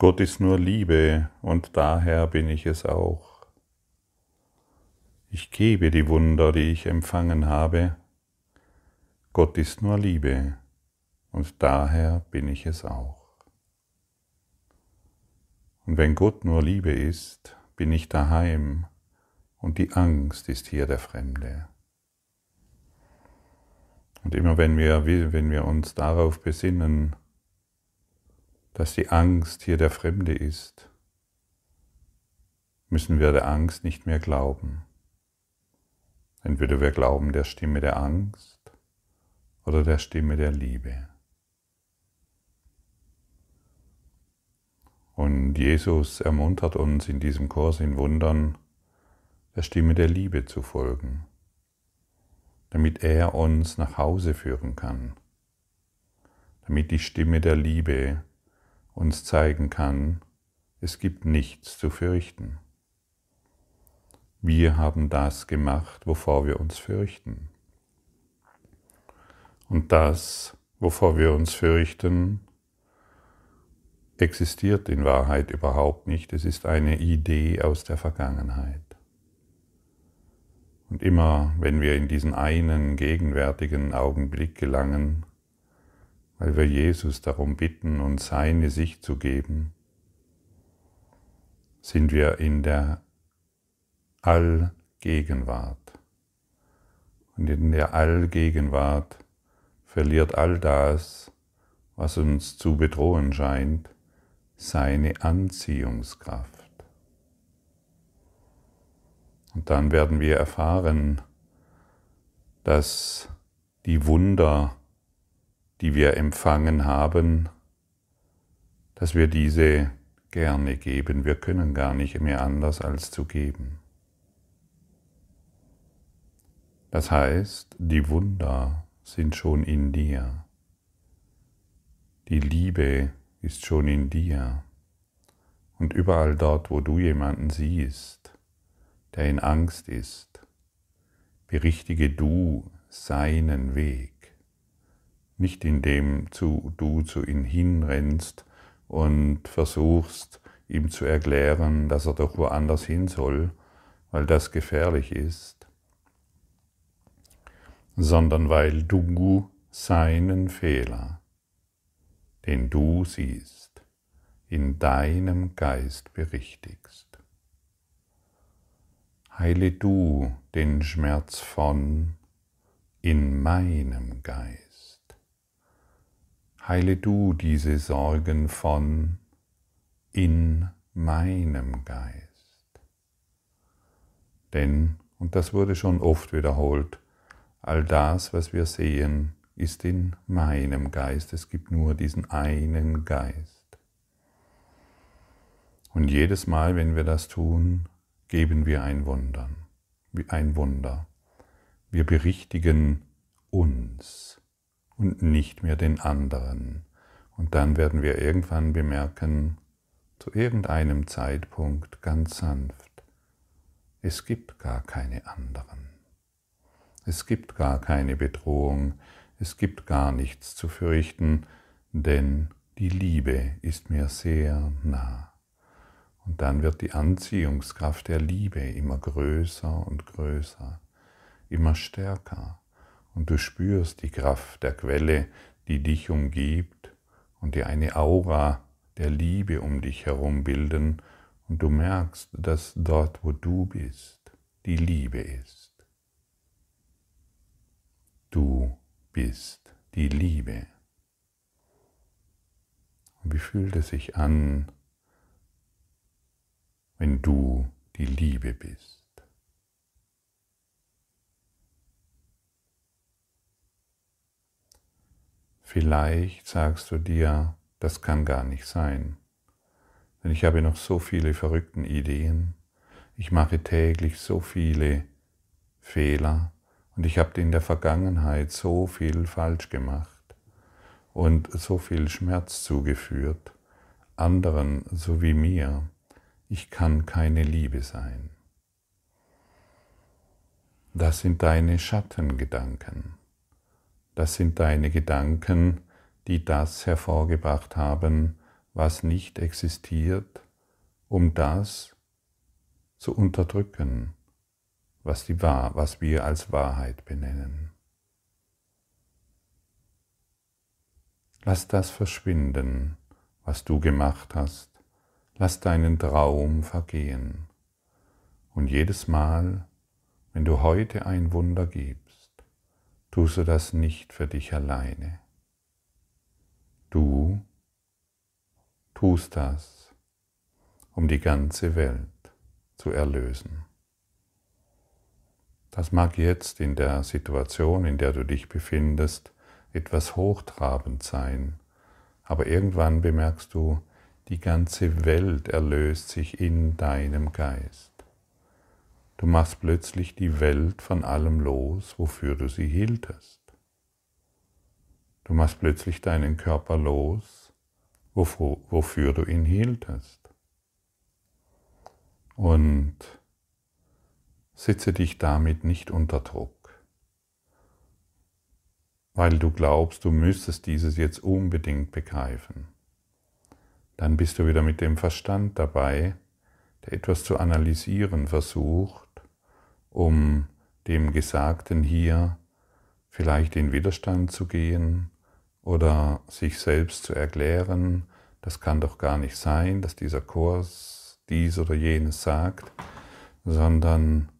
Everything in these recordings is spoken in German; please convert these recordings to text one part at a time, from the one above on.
Gott ist nur Liebe und daher bin ich es auch. Ich gebe die Wunder, die ich empfangen habe. Gott ist nur Liebe und daher bin ich es auch. Und wenn Gott nur Liebe ist, bin ich daheim und die Angst ist hier der Fremde. Und immer wenn wir, wenn wir uns darauf besinnen, dass die Angst hier der Fremde ist, müssen wir der Angst nicht mehr glauben. Entweder wir glauben der Stimme der Angst oder der Stimme der Liebe. Und Jesus ermuntert uns in diesem Kurs in Wundern, der Stimme der Liebe zu folgen, damit er uns nach Hause führen kann, damit die Stimme der Liebe uns zeigen kann, es gibt nichts zu fürchten. Wir haben das gemacht, wovor wir uns fürchten. Und das, wovor wir uns fürchten, existiert in Wahrheit überhaupt nicht. Es ist eine Idee aus der Vergangenheit. Und immer wenn wir in diesen einen gegenwärtigen Augenblick gelangen, weil wir Jesus darum bitten, uns seine Sicht zu geben, sind wir in der Allgegenwart. Und in der Allgegenwart verliert all das, was uns zu bedrohen scheint, seine Anziehungskraft. Und dann werden wir erfahren, dass die Wunder, die wir empfangen haben, dass wir diese gerne geben. Wir können gar nicht mehr anders als zu geben. Das heißt, die Wunder sind schon in dir. Die Liebe ist schon in dir. Und überall dort, wo du jemanden siehst, der in Angst ist, berichtige du seinen Weg. Nicht indem du zu ihm hinrennst und versuchst, ihm zu erklären, dass er doch woanders hin soll, weil das gefährlich ist, sondern weil du seinen Fehler den du siehst, in deinem Geist berichtigst. Heile du den Schmerz von in meinem Geist. Heile du diese Sorgen von in meinem Geist. Denn, und das wurde schon oft wiederholt, all das, was wir sehen, ist in meinem Geist. Es gibt nur diesen einen Geist. Und jedes Mal, wenn wir das tun, geben wir ein Wunder. Ein Wunder. Wir berichtigen uns und nicht mehr den anderen. Und dann werden wir irgendwann bemerken, zu irgendeinem Zeitpunkt ganz sanft, es gibt gar keine anderen. Es gibt gar keine Bedrohung, es gibt gar nichts zu fürchten, denn die Liebe ist mir sehr nah. Und dann wird die Anziehungskraft der Liebe immer größer und größer, immer stärker. Und du spürst die Kraft der Quelle, die dich umgibt und die eine Aura der Liebe um dich herum bilden. Und du merkst, dass dort, wo du bist, die Liebe ist. Du bist die Liebe. Und wie fühlt es sich an, wenn du die Liebe bist? Vielleicht sagst du dir, das kann gar nicht sein, denn ich habe noch so viele verrückten Ideen, ich mache täglich so viele Fehler, und ich habe in der Vergangenheit so viel falsch gemacht und so viel Schmerz zugeführt, anderen so wie mir. Ich kann keine Liebe sein. Das sind deine Schattengedanken. Das sind deine Gedanken, die das hervorgebracht haben, was nicht existiert, um das zu unterdrücken, was, die Wahr, was wir als Wahrheit benennen. Lass das verschwinden, was du gemacht hast. Lass deinen Traum vergehen. Und jedes Mal, wenn du heute ein Wunder gibst, tust du das nicht für dich alleine. Du tust das, um die ganze Welt zu erlösen. Das mag jetzt in der Situation, in der du dich befindest, etwas hochtrabend sein, aber irgendwann bemerkst du, die ganze Welt erlöst sich in deinem Geist. Du machst plötzlich die Welt von allem los, wofür du sie hieltest. Du machst plötzlich deinen Körper los, wofür du ihn hieltest. Und setze dich damit nicht unter Druck weil du glaubst, du müsstest dieses jetzt unbedingt begreifen. Dann bist du wieder mit dem Verstand dabei, der etwas zu analysieren versucht, um dem Gesagten hier vielleicht in Widerstand zu gehen oder sich selbst zu erklären, das kann doch gar nicht sein, dass dieser Kurs dies oder jenes sagt, sondern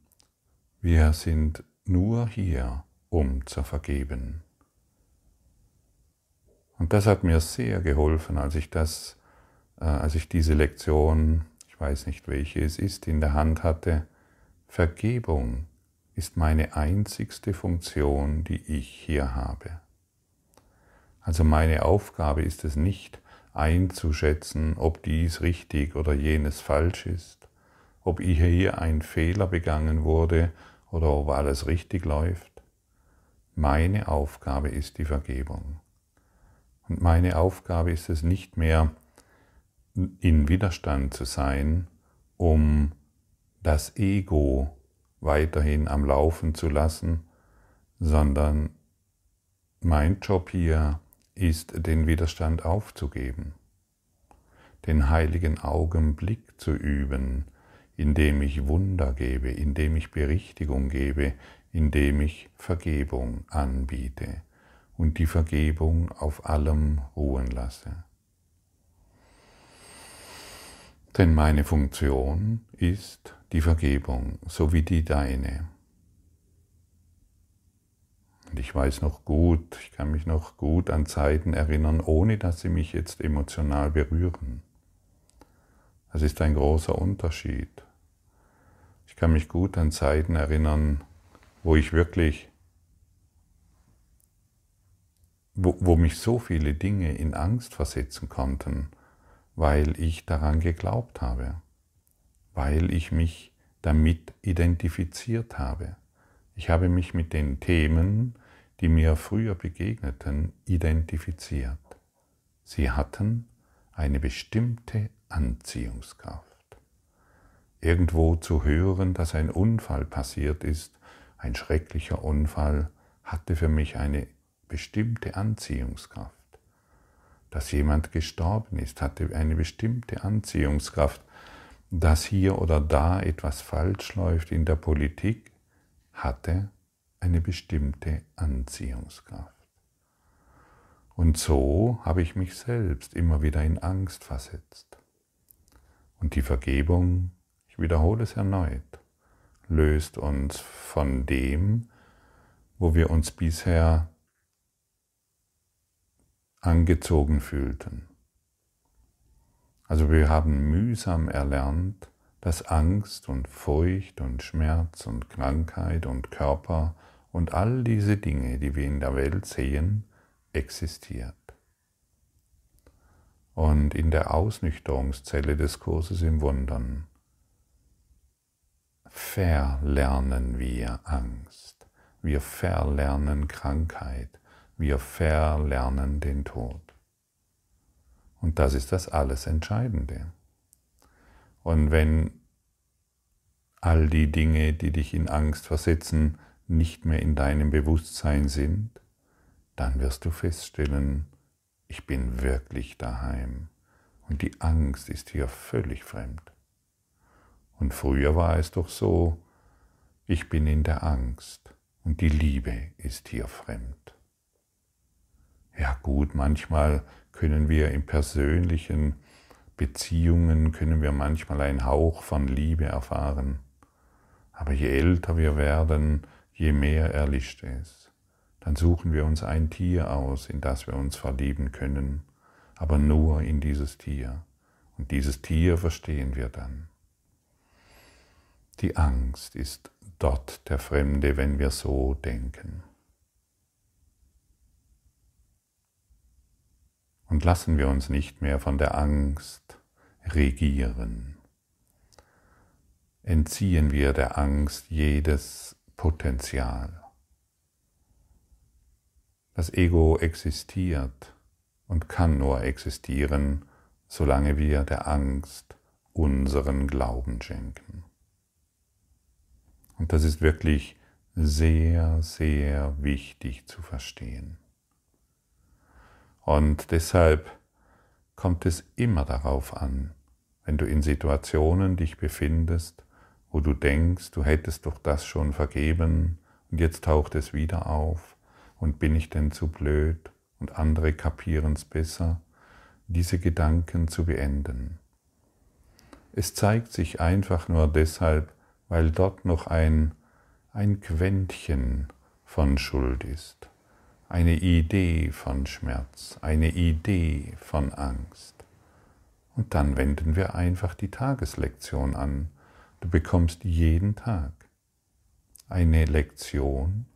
wir sind nur hier, um zu vergeben. Und das hat mir sehr geholfen, als ich das, äh, als ich diese Lektion, ich weiß nicht welche es ist, in der Hand hatte. Vergebung ist meine einzigste Funktion, die ich hier habe. Also meine Aufgabe ist es nicht einzuschätzen, ob dies richtig oder jenes falsch ist, ob hier ein Fehler begangen wurde oder ob alles richtig läuft. Meine Aufgabe ist die Vergebung. Und meine Aufgabe ist es nicht mehr, in Widerstand zu sein, um das Ego weiterhin am Laufen zu lassen, sondern mein Job hier ist, den Widerstand aufzugeben, den heiligen Augenblick zu üben, indem ich Wunder gebe, indem ich Berichtigung gebe, indem ich Vergebung anbiete und die Vergebung auf allem ruhen lasse. Denn meine Funktion ist die Vergebung, so wie die deine. Und ich weiß noch gut, ich kann mich noch gut an Zeiten erinnern, ohne dass sie mich jetzt emotional berühren. Das ist ein großer Unterschied. Ich kann mich gut an Zeiten erinnern, wo ich wirklich wo, wo mich so viele Dinge in Angst versetzen konnten, weil ich daran geglaubt habe, weil ich mich damit identifiziert habe. Ich habe mich mit den Themen, die mir früher begegneten, identifiziert. Sie hatten eine bestimmte Anziehungskraft. Irgendwo zu hören, dass ein Unfall passiert ist, ein schrecklicher Unfall, hatte für mich eine bestimmte Anziehungskraft. Dass jemand gestorben ist, hatte eine bestimmte Anziehungskraft. Dass hier oder da etwas falsch läuft in der Politik, hatte eine bestimmte Anziehungskraft. Und so habe ich mich selbst immer wieder in Angst versetzt. Und die Vergebung, ich wiederhole es erneut, löst uns von dem, wo wir uns bisher angezogen fühlten. Also wir haben mühsam erlernt, dass Angst und Furcht und Schmerz und Krankheit und Körper und all diese Dinge, die wir in der Welt sehen, existiert. Und in der Ausnüchterungszelle des Kurses im Wundern verlernen wir Angst, wir verlernen Krankheit, wir verlernen den Tod. Und das ist das alles Entscheidende. Und wenn all die Dinge, die dich in Angst versetzen, nicht mehr in deinem Bewusstsein sind, dann wirst du feststellen, ich bin wirklich daheim Und die Angst ist hier völlig fremd. Und früher war es doch so, ich bin in der Angst und die Liebe ist hier fremd. Ja gut, manchmal können wir in persönlichen Beziehungen, können wir manchmal einen Hauch von Liebe erfahren. Aber je älter wir werden, je mehr erlischt es. Dann suchen wir uns ein Tier aus, in das wir uns verlieben können, aber nur in dieses Tier. Und dieses Tier verstehen wir dann. Die Angst ist dort der Fremde, wenn wir so denken. Und lassen wir uns nicht mehr von der Angst regieren. Entziehen wir der Angst jedes Potenzial. Das Ego existiert und kann nur existieren, solange wir der Angst unseren Glauben schenken. Und das ist wirklich sehr, sehr wichtig zu verstehen. Und deshalb kommt es immer darauf an, wenn du in Situationen dich befindest, wo du denkst, du hättest doch das schon vergeben und jetzt taucht es wieder auf und bin ich denn zu blöd und andere kapieren es besser, diese Gedanken zu beenden. Es zeigt sich einfach nur deshalb, weil dort noch ein, ein Quäntchen von Schuld ist, eine Idee von Schmerz, eine Idee von Angst. Und dann wenden wir einfach die Tageslektion an. Du bekommst jeden Tag eine Lektion,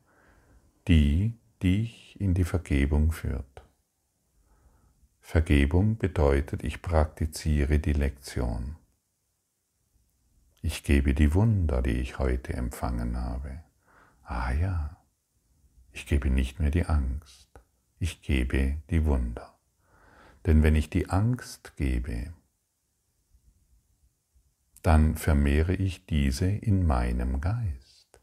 die dich in die Vergebung führt. Vergebung bedeutet, ich praktiziere die Lektion. Ich gebe die Wunder, die ich heute empfangen habe. Ah ja, ich gebe nicht mehr die Angst, ich gebe die Wunder. Denn wenn ich die Angst gebe, dann vermehre ich diese in meinem Geist.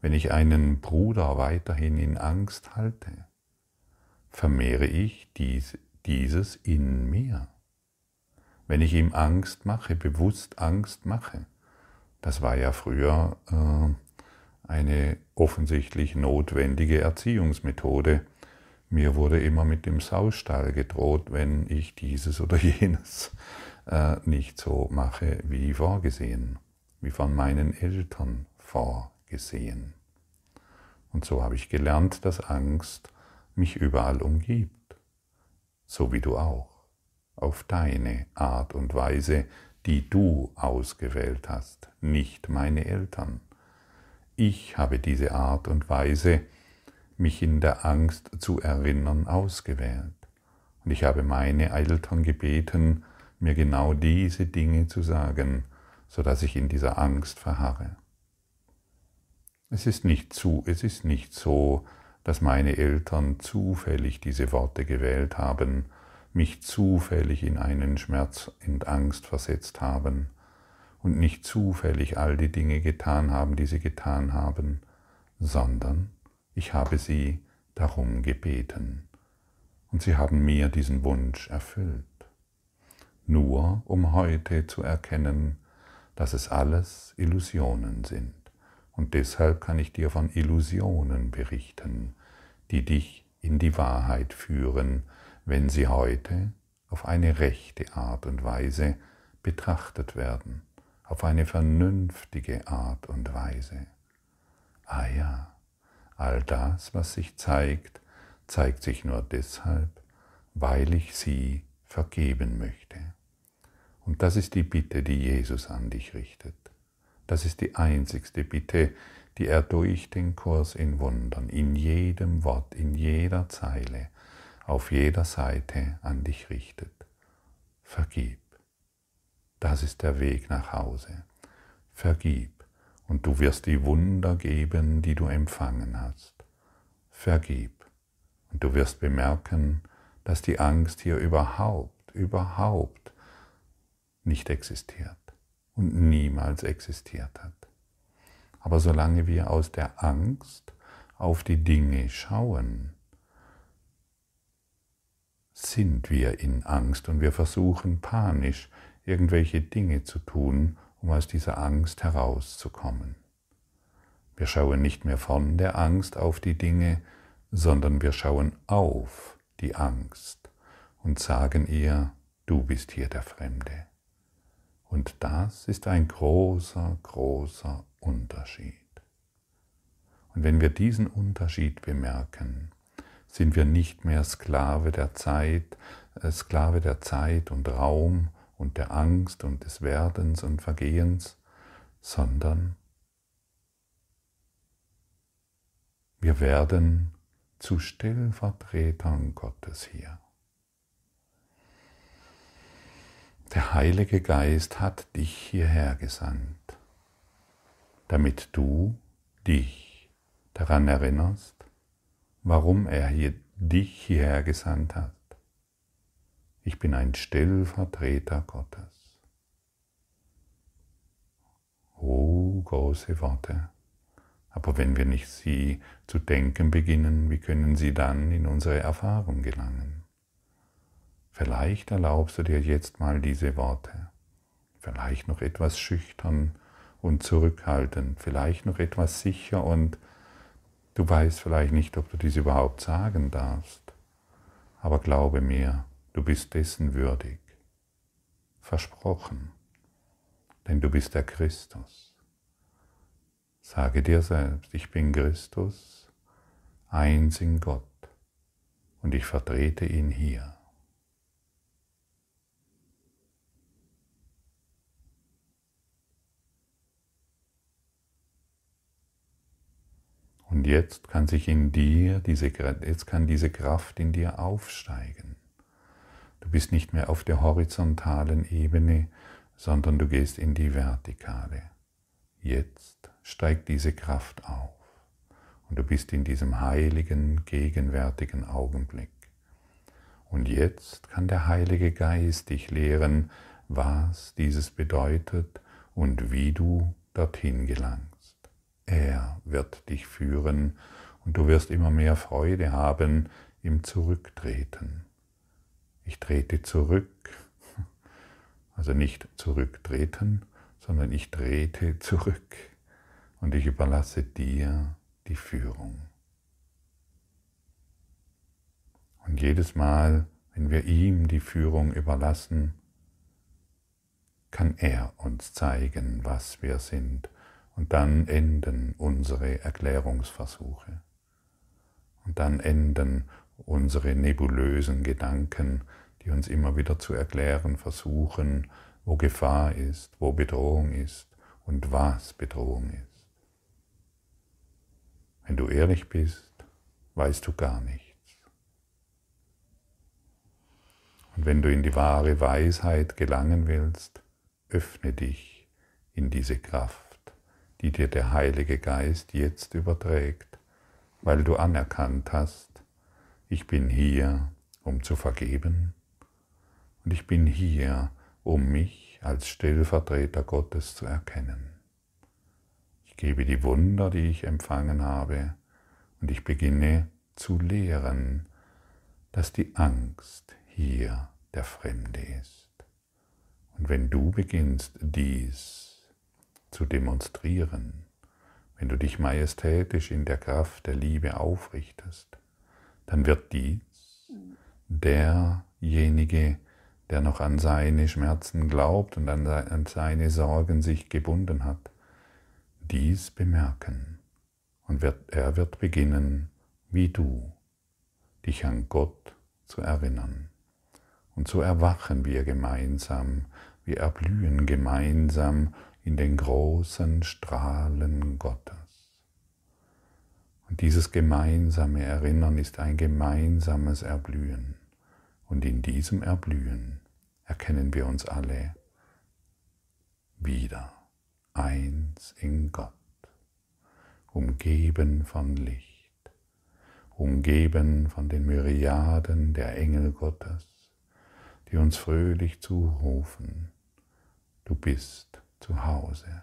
Wenn ich einen Bruder weiterhin in Angst halte, vermehre ich dies, dieses in mir wenn ich ihm Angst mache, bewusst Angst mache. Das war ja früher äh, eine offensichtlich notwendige Erziehungsmethode. Mir wurde immer mit dem Saustall gedroht, wenn ich dieses oder jenes äh, nicht so mache wie vorgesehen, wie von meinen Eltern vorgesehen. Und so habe ich gelernt, dass Angst mich überall umgibt, so wie du auch auf deine Art und Weise, die du ausgewählt hast, nicht meine Eltern. Ich habe diese Art und Weise, mich in der Angst zu erinnern, ausgewählt. Und ich habe meine Eltern gebeten, mir genau diese Dinge zu sagen, so dass ich in dieser Angst verharre. Es ist nicht zu, es ist nicht so, dass meine Eltern zufällig diese Worte gewählt haben, mich zufällig in einen Schmerz und Angst versetzt haben und nicht zufällig all die Dinge getan haben, die sie getan haben, sondern ich habe sie darum gebeten und sie haben mir diesen Wunsch erfüllt. Nur um heute zu erkennen, dass es alles Illusionen sind. Und deshalb kann ich dir von Illusionen berichten, die dich in die Wahrheit führen, wenn sie heute auf eine rechte Art und Weise betrachtet werden, auf eine vernünftige Art und Weise. Ah ja, all das, was sich zeigt, zeigt sich nur deshalb, weil ich sie vergeben möchte. Und das ist die Bitte, die Jesus an dich richtet. Das ist die einzigste Bitte, die er durch den Kurs in Wundern, in jedem Wort, in jeder Zeile, auf jeder Seite an dich richtet. Vergib. Das ist der Weg nach Hause. Vergib und du wirst die Wunder geben, die du empfangen hast. Vergib und du wirst bemerken, dass die Angst hier überhaupt, überhaupt nicht existiert und niemals existiert hat. Aber solange wir aus der Angst auf die Dinge schauen, sind wir in Angst und wir versuchen panisch irgendwelche Dinge zu tun, um aus dieser Angst herauszukommen. Wir schauen nicht mehr von der Angst auf die Dinge, sondern wir schauen auf die Angst und sagen ihr, du bist hier der Fremde. Und das ist ein großer, großer Unterschied. Und wenn wir diesen Unterschied bemerken, sind wir nicht mehr Sklave der Zeit, äh, Sklave der Zeit und Raum und der Angst und des Werdens und Vergehens, sondern wir werden zu Stellvertretern Gottes hier. Der Heilige Geist hat dich hierher gesandt, damit du dich daran erinnerst, warum er hier, dich hierher gesandt hat. Ich bin ein Stellvertreter Gottes. Oh, große Worte. Aber wenn wir nicht sie zu denken beginnen, wie können sie dann in unsere Erfahrung gelangen? Vielleicht erlaubst du dir jetzt mal diese Worte, vielleicht noch etwas schüchtern und zurückhaltend, vielleicht noch etwas sicher und du weißt vielleicht nicht, ob du dies überhaupt sagen darfst. Aber glaube mir, du bist dessen würdig. Versprochen, denn du bist der Christus. Sage dir selbst, ich bin Christus, eins in Gott, und ich vertrete ihn hier. Und jetzt kann sich in dir diese, jetzt kann diese Kraft in dir aufsteigen. Du bist nicht mehr auf der horizontalen Ebene, sondern du gehst in die vertikale. Jetzt steigt diese Kraft auf und du bist in diesem heiligen, gegenwärtigen Augenblick. Und jetzt kann der Heilige Geist dich lehren, was dieses bedeutet und wie du dorthin gelangst. Er wird dich führen und du wirst immer mehr Freude haben im Zurücktreten. Ich trete zurück, also nicht zurücktreten, sondern ich trete zurück und ich überlasse dir die Führung. Und jedes Mal, wenn wir ihm die Führung überlassen, kann er uns zeigen, was wir sind. Und dann enden unsere Erklärungsversuche. Und dann enden unsere nebulösen Gedanken, die uns immer wieder zu erklären versuchen, wo Gefahr ist, wo Bedrohung ist und was Bedrohung ist. Wenn du ehrlich bist, weißt du gar nichts. Und wenn du in die wahre Weisheit gelangen willst, öffne dich in diese Kraft, die dir der Heilige Geist jetzt überträgt, weil du anerkannt hast, ich bin hier, um zu vergeben, und ich bin hier, um mich als Stellvertreter Gottes zu erkennen. Ich gebe die Wunder, die ich empfangen habe, und ich beginne zu lehren, dass die Angst hier der Fremde ist. Und wenn du beginnst dies zu demonstrieren, wenn du dich majestätisch in der Kraft der Liebe aufrichtest, dann wird dies derjenige, der noch an seine Schmerzen glaubt und an seine Sorgen sich gebunden hat, dies bemerken und wird, er wird beginnen, wie du, dich an Gott zu erinnern. Und so erwachen wir gemeinsam, wir erblühen gemeinsam in den großen Strahlen Gottes. Und dieses gemeinsame Erinnern ist ein gemeinsames Erblühen. Und in diesem Erblühen erkennen wir uns alle wieder eins in Gott, umgeben von Licht, umgeben von den Myriaden der Engel Gottes, die uns fröhlich zurufen, du bist zu Hause.